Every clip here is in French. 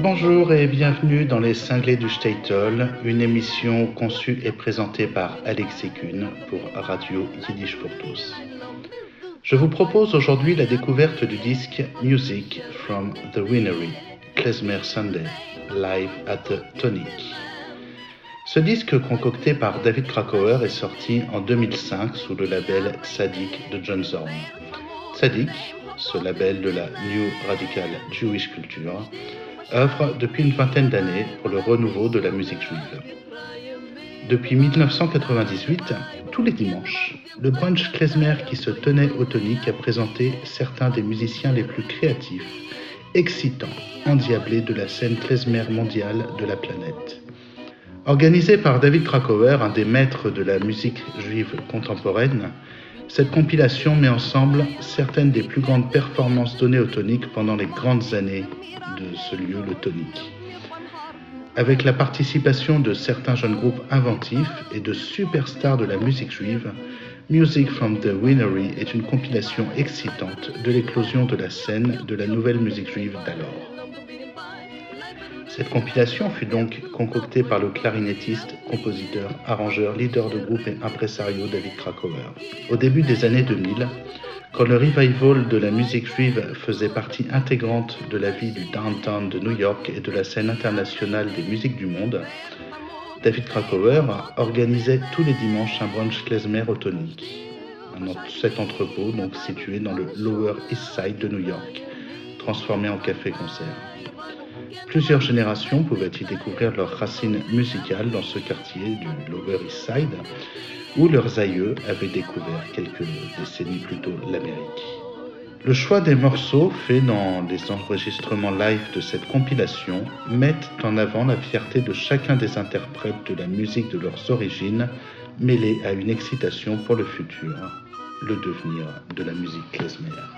Bonjour et bienvenue dans Les Cinglés du Statel, une émission conçue et présentée par Alexis Kuhn pour Radio Yiddish pour tous. Je vous propose aujourd'hui la découverte du disque Music from the Winery, Klezmer Sunday, live at the Tonic. Ce disque concocté par David Krakauer est sorti en 2005 sous le label Tzadik de John Zorn. Tzadik, ce label de la New Radical Jewish Culture, œuvre depuis une vingtaine d'années pour le renouveau de la musique juive. Depuis 1998, tous les dimanches, le brunch klezmer qui se tenait au tonique a présenté certains des musiciens les plus créatifs, excitants, endiablés de la scène klezmer mondiale de la planète. Organisé par David Krakauer, un des maîtres de la musique juive contemporaine, cette compilation met ensemble certaines des plus grandes performances données au tonique pendant les grandes années de ce lieu, le tonique. Avec la participation de certains jeunes groupes inventifs et de superstars de la musique juive, Music from the Winery est une compilation excitante de l'éclosion de la scène de la nouvelle musique juive d'alors. Cette compilation fut donc concoctée par le clarinettiste, compositeur, arrangeur, leader de groupe et impresario David Krakauer. Au début des années 2000, quand le revival de la musique juive faisait partie intégrante de la vie du downtown de New York et de la scène internationale des musiques du monde, David Krakauer organisait tous les dimanches un brunch klezmer au tonique. Cet entrepôt, donc situé dans le Lower East Side de New York, transformé en café-concert. Plusieurs générations pouvaient y découvrir leurs racines musicales dans ce quartier du Lower East Side, où leurs aïeux avaient découvert quelques décennies plus tôt l'Amérique? Le choix des morceaux faits dans les enregistrements live de cette compilation mettent en avant la fierté de chacun des interprètes de la musique de leurs origines, mêlée à une excitation pour le futur, le devenir de la musique klezmer.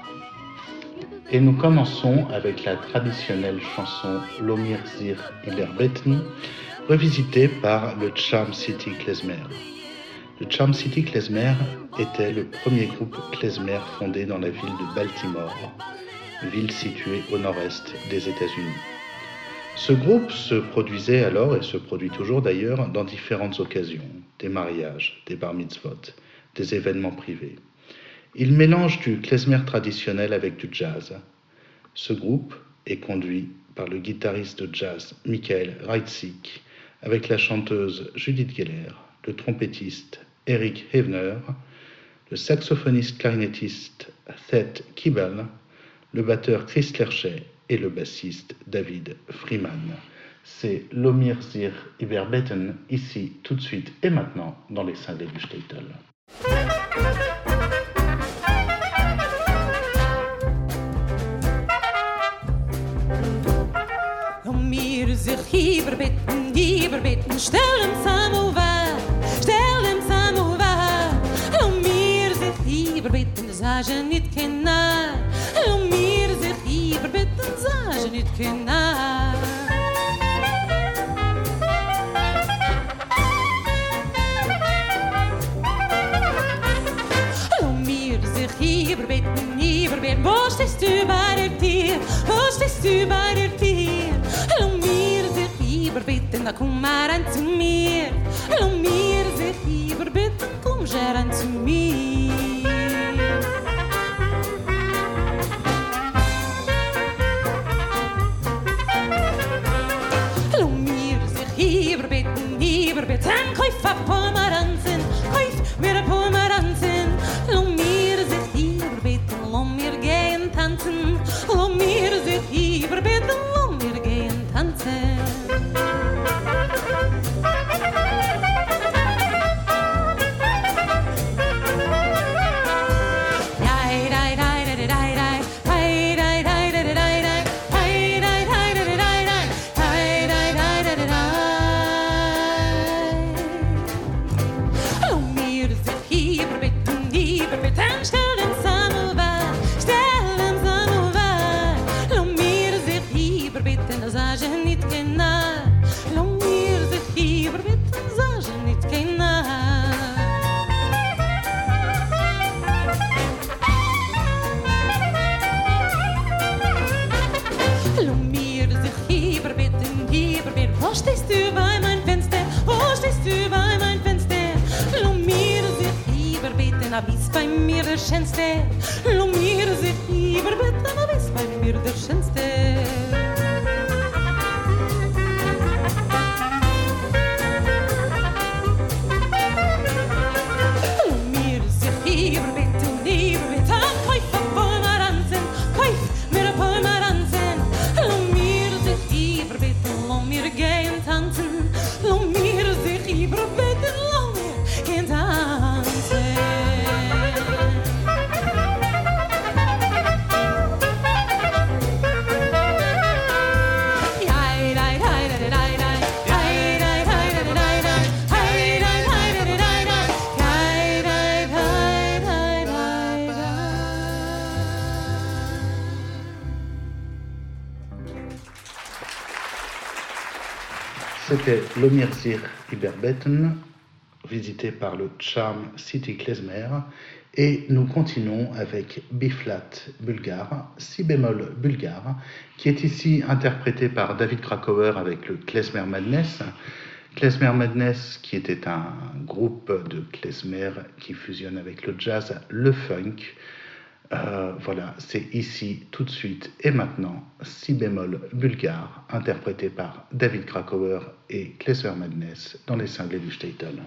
Et nous commençons avec la traditionnelle chanson Lomir Zir Ilerbeten, revisitée par le Charm City Klezmer. Le Charm City Klezmer était le premier groupe klezmer fondé dans la ville de Baltimore, ville située au nord-est des États-Unis. Ce groupe se produisait alors, et se produit toujours d'ailleurs, dans différentes occasions, des mariages, des bar mitzvot, des événements privés. Il mélange du klezmer traditionnel avec du jazz. Ce groupe est conduit par le guitariste de jazz Michael Reitzik, avec la chanteuse Judith Geller, le trompettiste Eric Hevner, le saxophoniste clarinettiste Thet Kibel, le batteur Chris Lerchet et le bassiste David Freeman. C'est Lomir Zir Iberbetten, ici, tout de suite et maintenant, dans les cinglés du Statel. hier bitten, hier bitten, stel hem stellen waar, stel hem samen waar. En zich hier bitten, zou je niet kennen. En meer zich hier bitten, zou je niet kennen. Hier beten, hier beten, wo stehst du bei dem Tier, wo stehst du bei dem verbeet en dat kom maar aan te meer. En. Mir der schönste lo mir sich über bitte a bis bei mir der schönste C'était l'Omirzir Iberbetten, visité par le Charm City Klezmer, et nous continuons avec B-flat bulgare, si bémol bulgare, qui est ici interprété par David Krakauer avec le Klezmer Madness. Klezmer Madness, qui était un groupe de klezmer qui fusionne avec le jazz, le funk, euh, voilà, c'est ici, tout de suite et maintenant, si bémol bulgare, interprété par David Krakauer et Klesser Madness dans les cinglés du Statel.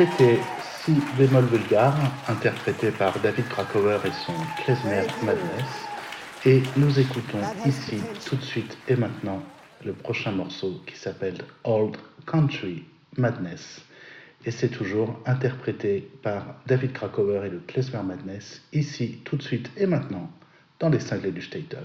C'était Si bémol vulgare, interprété par David Krakauer et son Klezmer Madness. Et nous écoutons ici, tout de suite et maintenant, le prochain morceau qui s'appelle Old Country Madness. Et c'est toujours interprété par David Krakauer et le Klezmer Madness, ici, tout de suite et maintenant, dans les cinglés du Statel.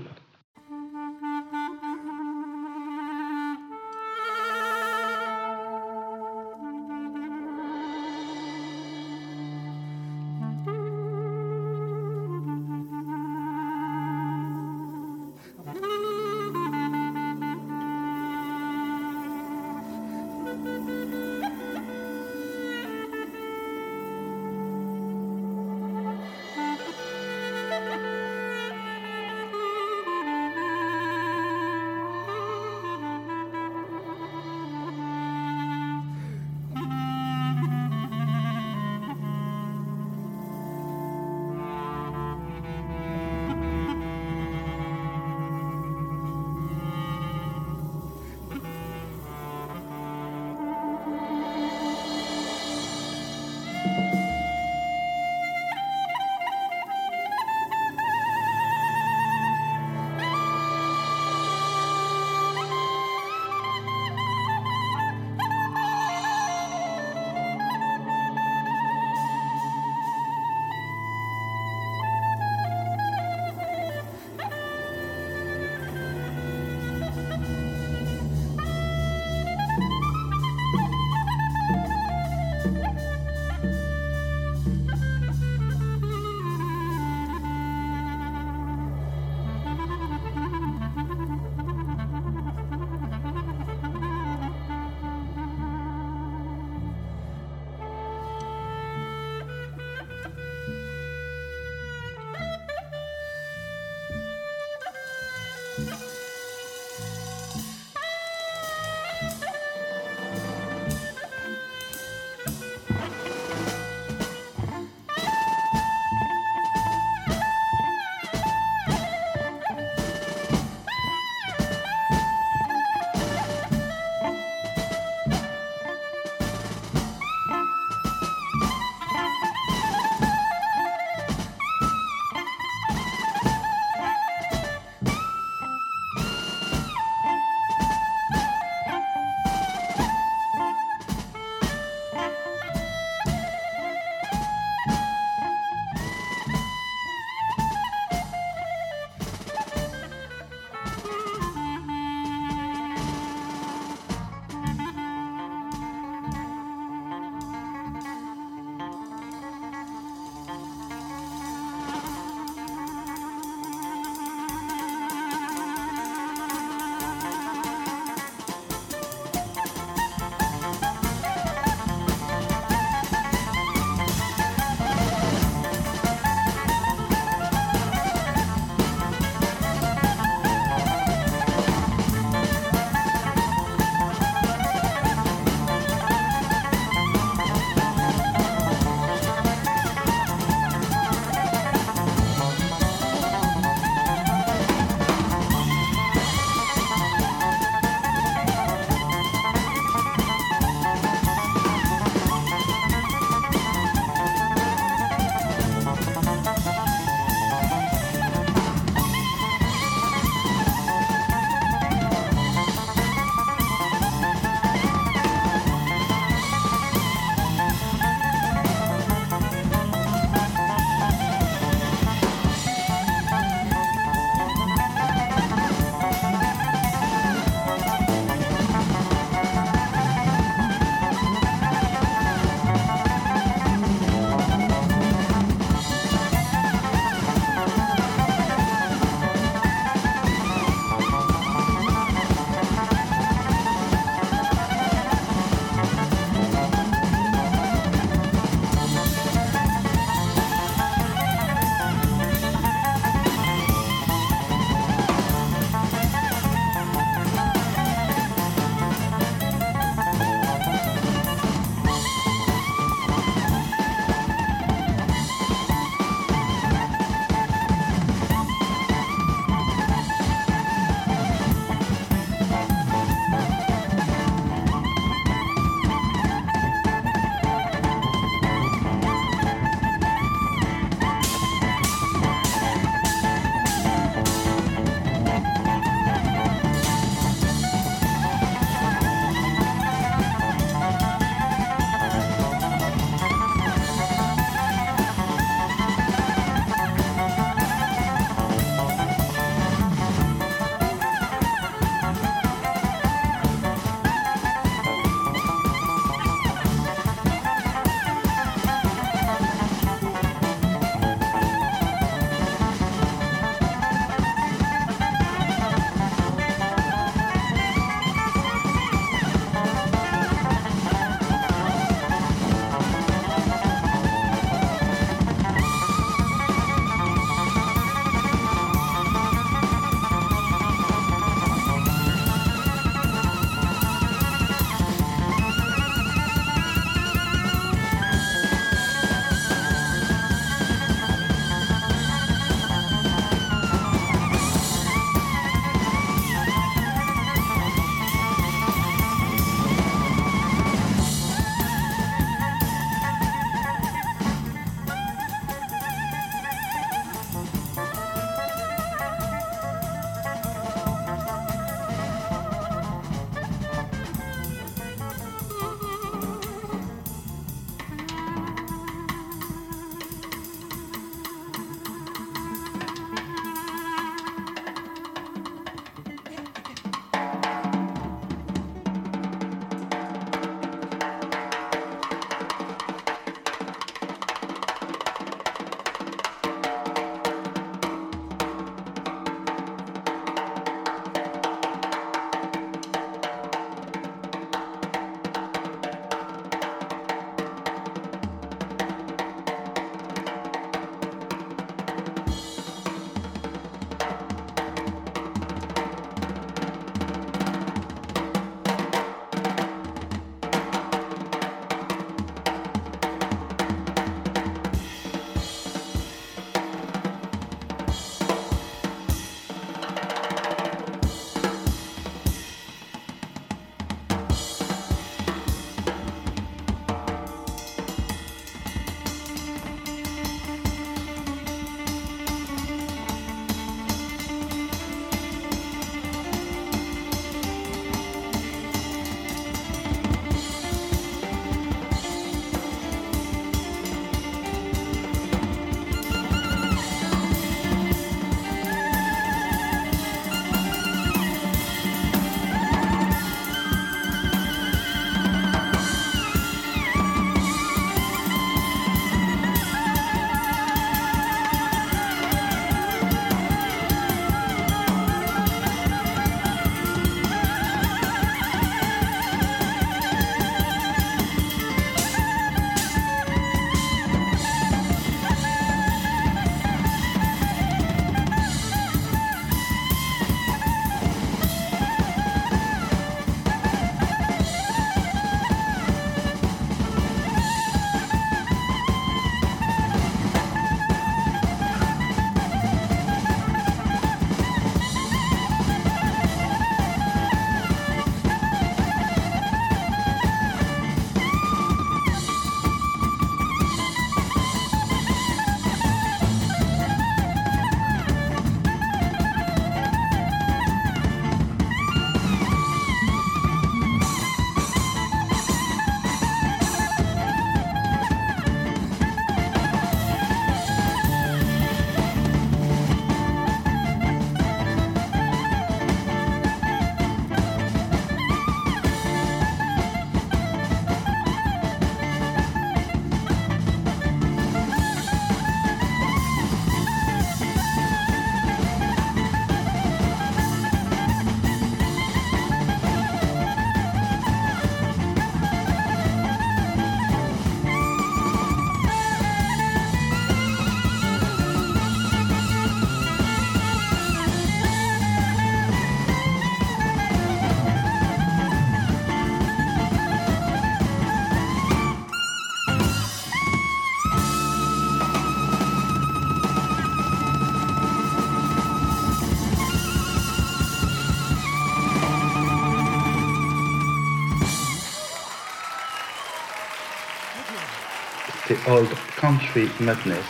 Old Country Madness,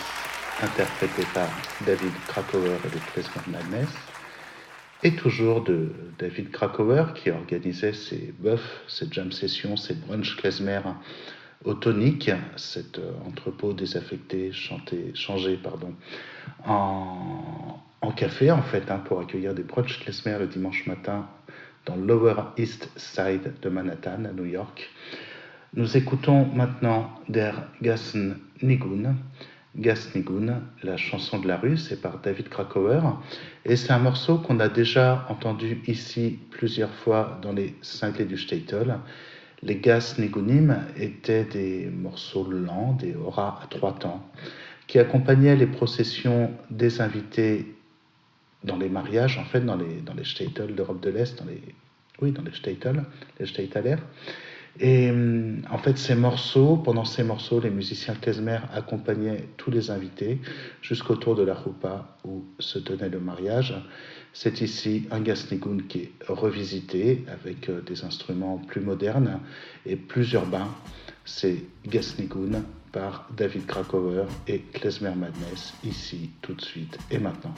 interprété par David Krakauer et le Madness, et toujours de David Krakauer qui organisait ses buffs, ses jam sessions, ses brunch klezmer au tonique, cet euh, entrepôt désaffecté, chanté, changé pardon, en, café en fait, hein, pour accueillir des brunch klezmer le dimanche matin dans Lower East Side de Manhattan, à New York. Nous écoutons maintenant Der Gassen Nigun. Gas Nigun, la chanson de la rue, c'est par David Krakauer. Et c'est un morceau qu'on a déjà entendu ici plusieurs fois dans les cinglés du Statel. Les Gas Nigunim étaient des morceaux lents, des auras à trois temps, qui accompagnaient les processions des invités dans les mariages, en fait, dans les, dans les d'Europe de l'Est, dans les, oui, dans les Statel, les Statelers. Et hum, en fait, ces morceaux, pendant ces morceaux, les musiciens klezmer accompagnaient tous les invités jusqu'au tour de la roupa où se tenait le mariage. C'est ici un gasnigun qui est revisité avec euh, des instruments plus modernes et plus urbains. C'est Gasnigun par David Krakauer et Klezmer Madness, ici, tout de suite et maintenant.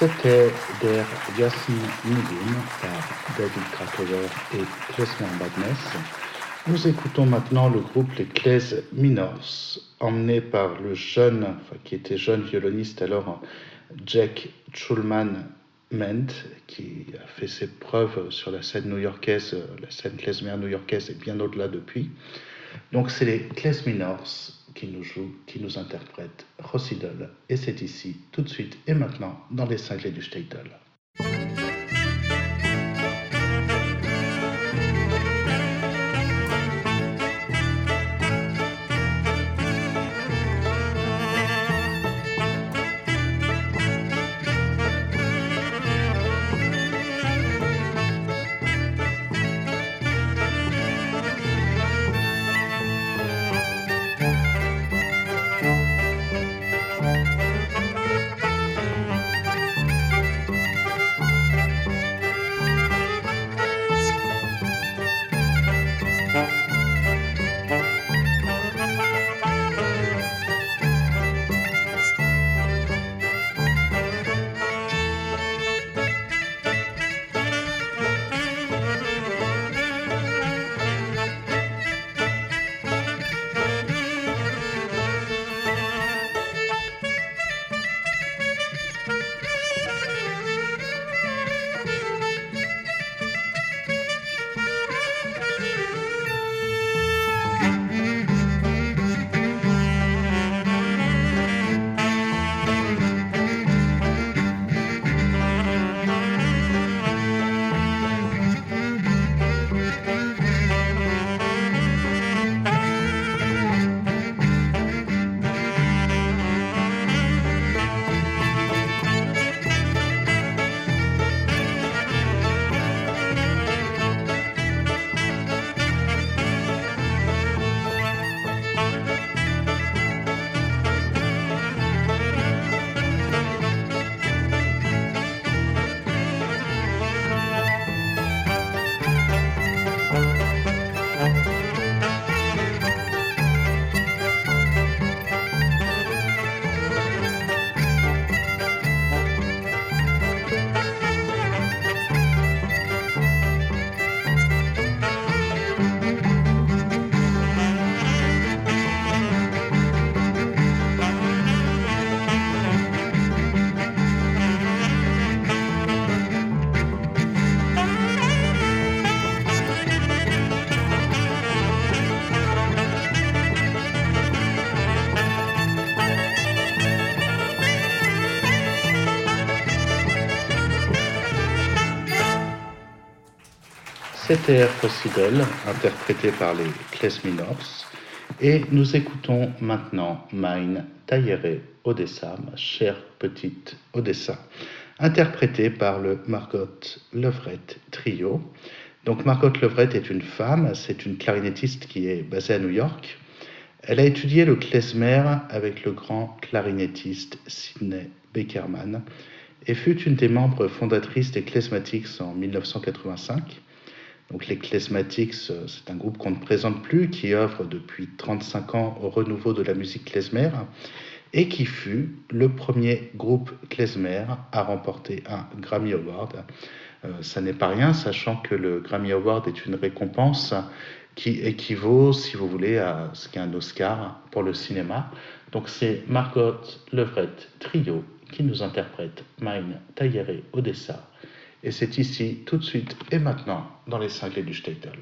C'était Der Yassin Nigun par David Krakauer et Klezmer Badness. Nous écoutons maintenant le groupe Les Klez Minors, emmené par le jeune, enfin, qui était jeune violoniste alors, Jack Schulman Ment, qui a fait ses preuves sur la scène new-yorkaise, la scène klezmer new-yorkaise et bien au-delà depuis. Donc c'est les Klez Minors qui nous joue, qui nous interprète Rossidol. Et c'est ici, tout de suite et maintenant, dans les cinglés du Statel. Air Possible, interprété par les Klezminors. Et nous écoutons maintenant Mine Tayere Odessa, ma chère petite Odessa, interprétée par le Margot Leverett Trio. Donc Margot Leverett est une femme, c'est une clarinettiste qui est basée à New York. Elle a étudié le klezmer avec le grand clarinettiste Sidney Beckerman et fut une des membres fondatrices des Klezmatics en 1985. Donc les Klezmatics, euh, c'est un groupe qu'on ne présente plus, qui œuvre depuis 35 ans au renouveau de la musique klezmer et qui fut le premier groupe klezmer à remporter un Grammy Award. Euh, ça n'est pas rien, sachant que le Grammy Award est une récompense qui équivaut, si vous voulez, à ce qu'est un Oscar pour le cinéma. Donc c'est Margot Leverett Trio qui nous interprète Mine Tayere Odessa et c'est ici, tout de suite et maintenant, dans les cinglés du Statel.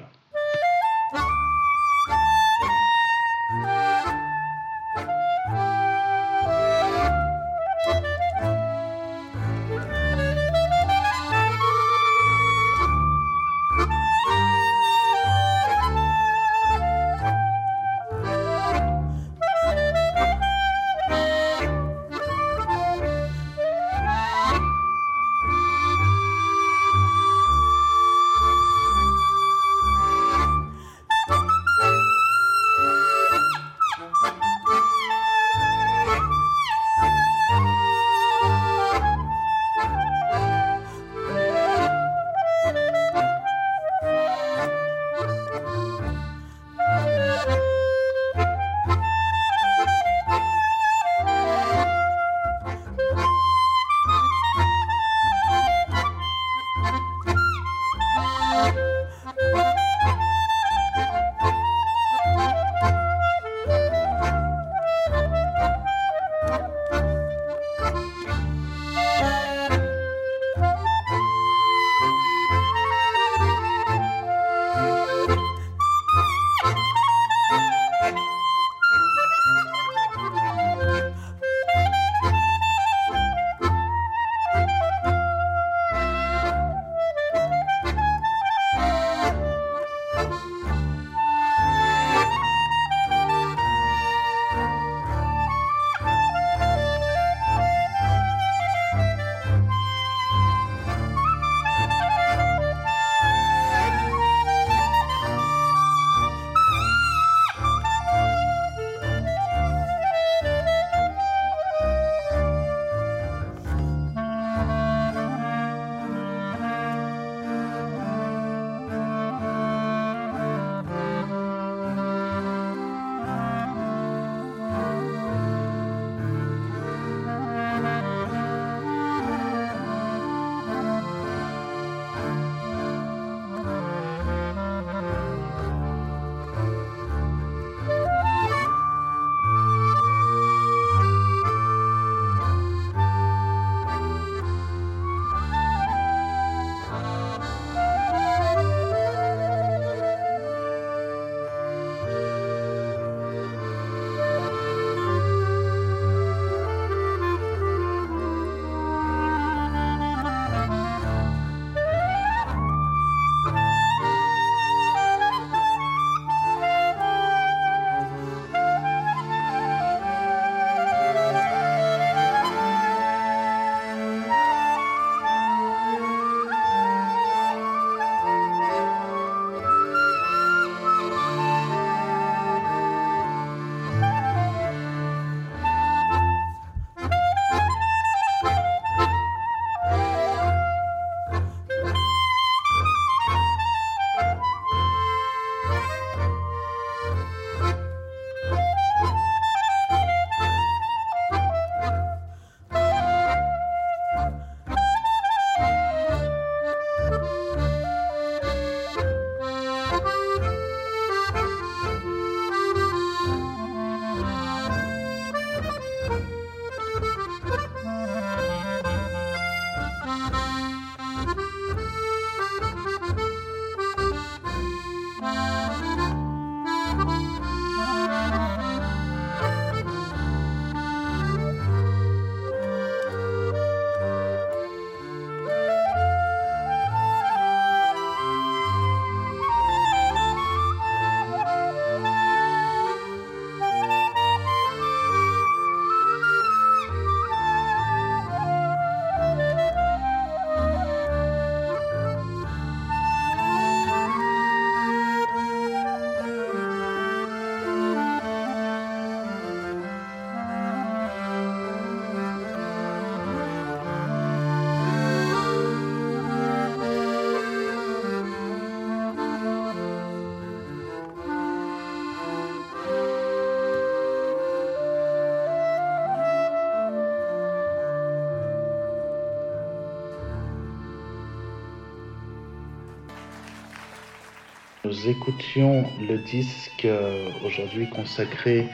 Nous écoutions le disque euh, aujourd'hui consacré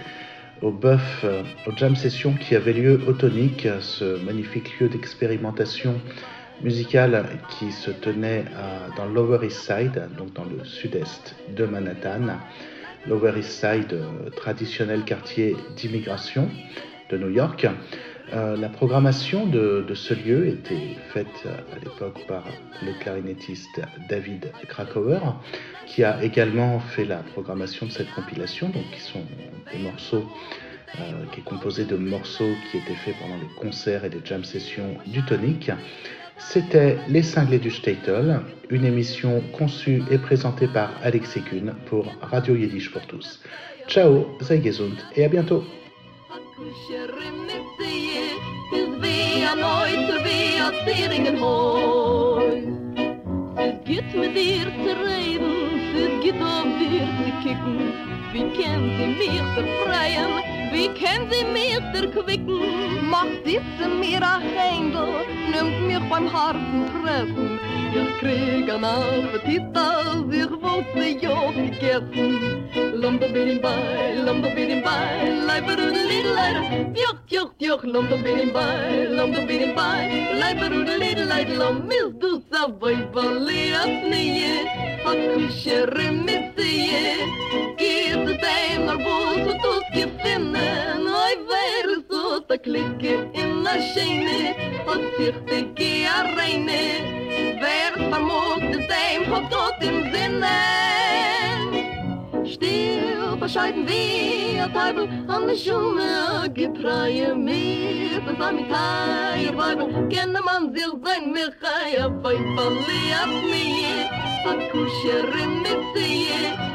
au bœuf, euh, aux jam sessions qui avaient lieu au Tonic, ce magnifique lieu d'expérimentation musicale qui se tenait dans Lower East Side, donc dans le sud-est de Manhattan. Lower East Side, euh, traditionnel quartier d'immigration de New York. Euh, la programmation de, ce lieu était faite à l'époque par le clarinettiste David Krakauer, qui a également fait la programmation de cette compilation, donc qui sont morceaux euh, qui est composé de morceaux qui étaient faits pendant les concerts et les jam sessions du Tonic. C'était Les Cinglés du Statel, une émission conçue et présentée par Alexis Kuhn pour Radio Yiddish pour tous. Ciao, sei gesund et à bientôt. a neut wie a zeringen hoy es git mit dir zu reden es git ob dir zu kicken. Wie kan sie mir befreien? Wie kan sie mir erquicken? Macht diese mir ein Händel, nimmt mich beim harten Treffen. Ich krieg einen Appetit, als ich wollte ja vergessen. Lumba bidim bei, lumba bidim bei, leiber und lidleider. Juch, juch, juch, lumba bidim bei, lumba bidim bei, leiber und lidleider. Lomis du savoi, vali, asnie, hakushere, missie. nur bult tut kipne noi wer so ta klicke in na scheine und dir te ge a reine wer par mut de sein ho tot im sinne stil bescheiden wie a teil an der Schumme gepreie mi das sami kai war ken na man sich sein mi khaya fay fali af mi a mit sie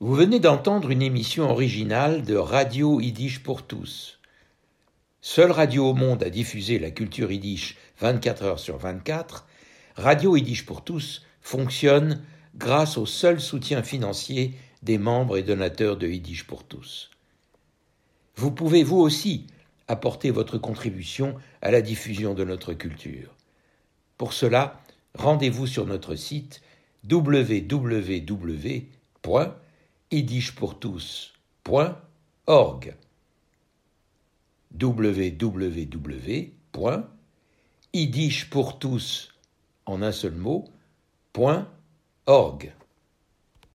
Vous venez d'entendre une émission originale de Radio Yiddish pour tous. Seule radio au monde à diffuser la culture yiddish 24 heures sur 24, Radio Yiddish pour tous fonctionne grâce au seul soutien financier des membres et donateurs de Yiddish pour tous. Vous pouvez vous aussi apporter votre contribution à la diffusion de notre culture. Pour cela, rendez-vous sur notre site www.yiddishpourtous.org www.yiddishpourtous en un seul mot, .org.